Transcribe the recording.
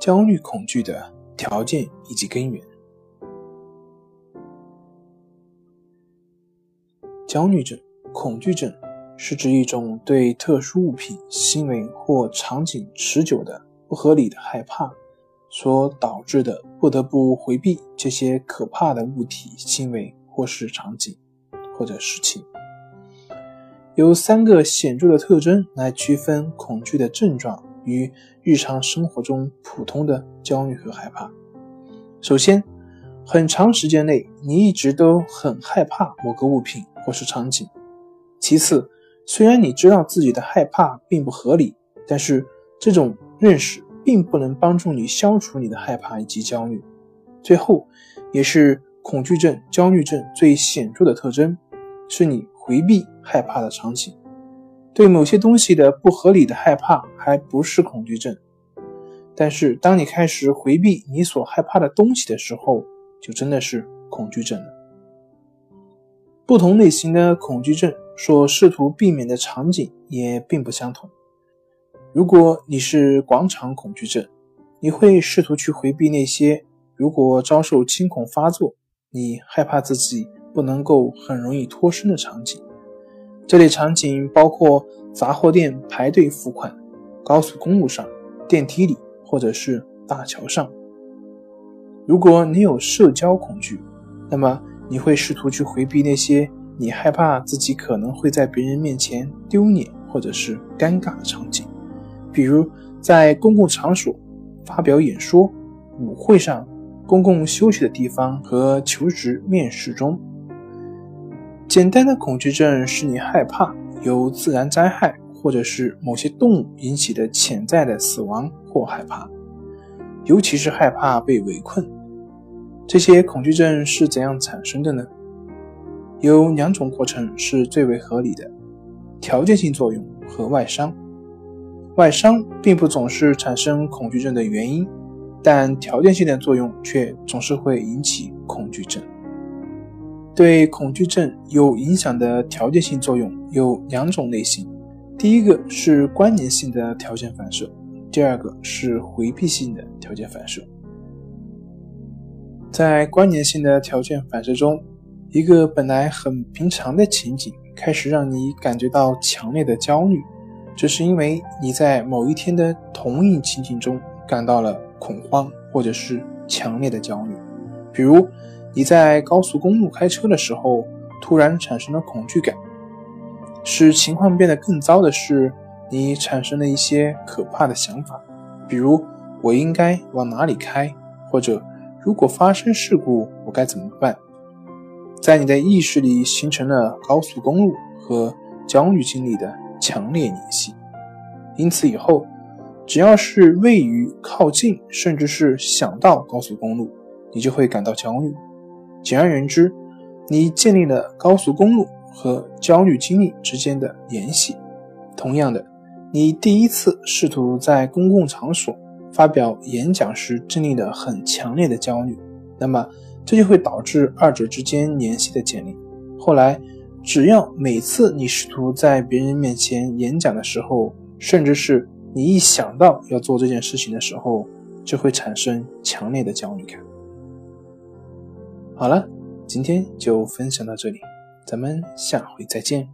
焦虑、恐惧的条件以及根源。焦虑症、恐惧症是指一种对特殊物品、行为或场景持久的不合理的害怕所导致的，不得不回避这些可怕的物体、行为或是场景或者事情。有三个显著的特征来区分恐惧的症状。与日常生活中普通的焦虑和害怕。首先，很长时间内你一直都很害怕某个物品或是场景。其次，虽然你知道自己的害怕并不合理，但是这种认识并不能帮助你消除你的害怕以及焦虑。最后，也是恐惧症、焦虑症最显著的特征，是你回避害怕的场景。对某些东西的不合理的害怕还不是恐惧症，但是当你开始回避你所害怕的东西的时候，就真的是恐惧症了。不同类型的恐惧症所试图避免的场景也并不相同。如果你是广场恐惧症，你会试图去回避那些如果遭受惊恐发作，你害怕自己不能够很容易脱身的场景。这类场景包括杂货店排队付款、高速公路上、电梯里，或者是大桥上。如果你有社交恐惧，那么你会试图去回避那些你害怕自己可能会在别人面前丢脸或者是尴尬的场景，比如在公共场所发表演说、舞会上、公共休息的地方和求职面试中。简单的恐惧症是你害怕由自然灾害或者是某些动物引起的潜在的死亡或害怕，尤其是害怕被围困。这些恐惧症是怎样产生的呢？有两种过程是最为合理的：条件性作用和外伤。外伤并不总是产生恐惧症的原因，但条件性的作用却总是会引起恐惧症。对恐惧症有影响的条件性作用有两种类型，第一个是关联性的条件反射，第二个是回避性的条件反射。在关联性的条件反射中，一个本来很平常的情景开始让你感觉到强烈的焦虑，这是因为你在某一天的同一情景中感到了恐慌或者是强烈的焦虑，比如。你在高速公路开车的时候，突然产生了恐惧感。使情况变得更糟的是，你产生了一些可怕的想法，比如“我应该往哪里开”或者“如果发生事故，我该怎么办”。在你的意识里形成了高速公路和焦虑经历的强烈联系。因此，以后只要是位于靠近，甚至是想到高速公路，你就会感到焦虑。简而言之，你建立了高速公路和焦虑经历之间的联系。同样的，你第一次试图在公共场所发表演讲时经历了很强烈的焦虑，那么这就会导致二者之间联系的建立。后来，只要每次你试图在别人面前演讲的时候，甚至是你一想到要做这件事情的时候，就会产生强烈的焦虑感。好了，今天就分享到这里，咱们下回再见。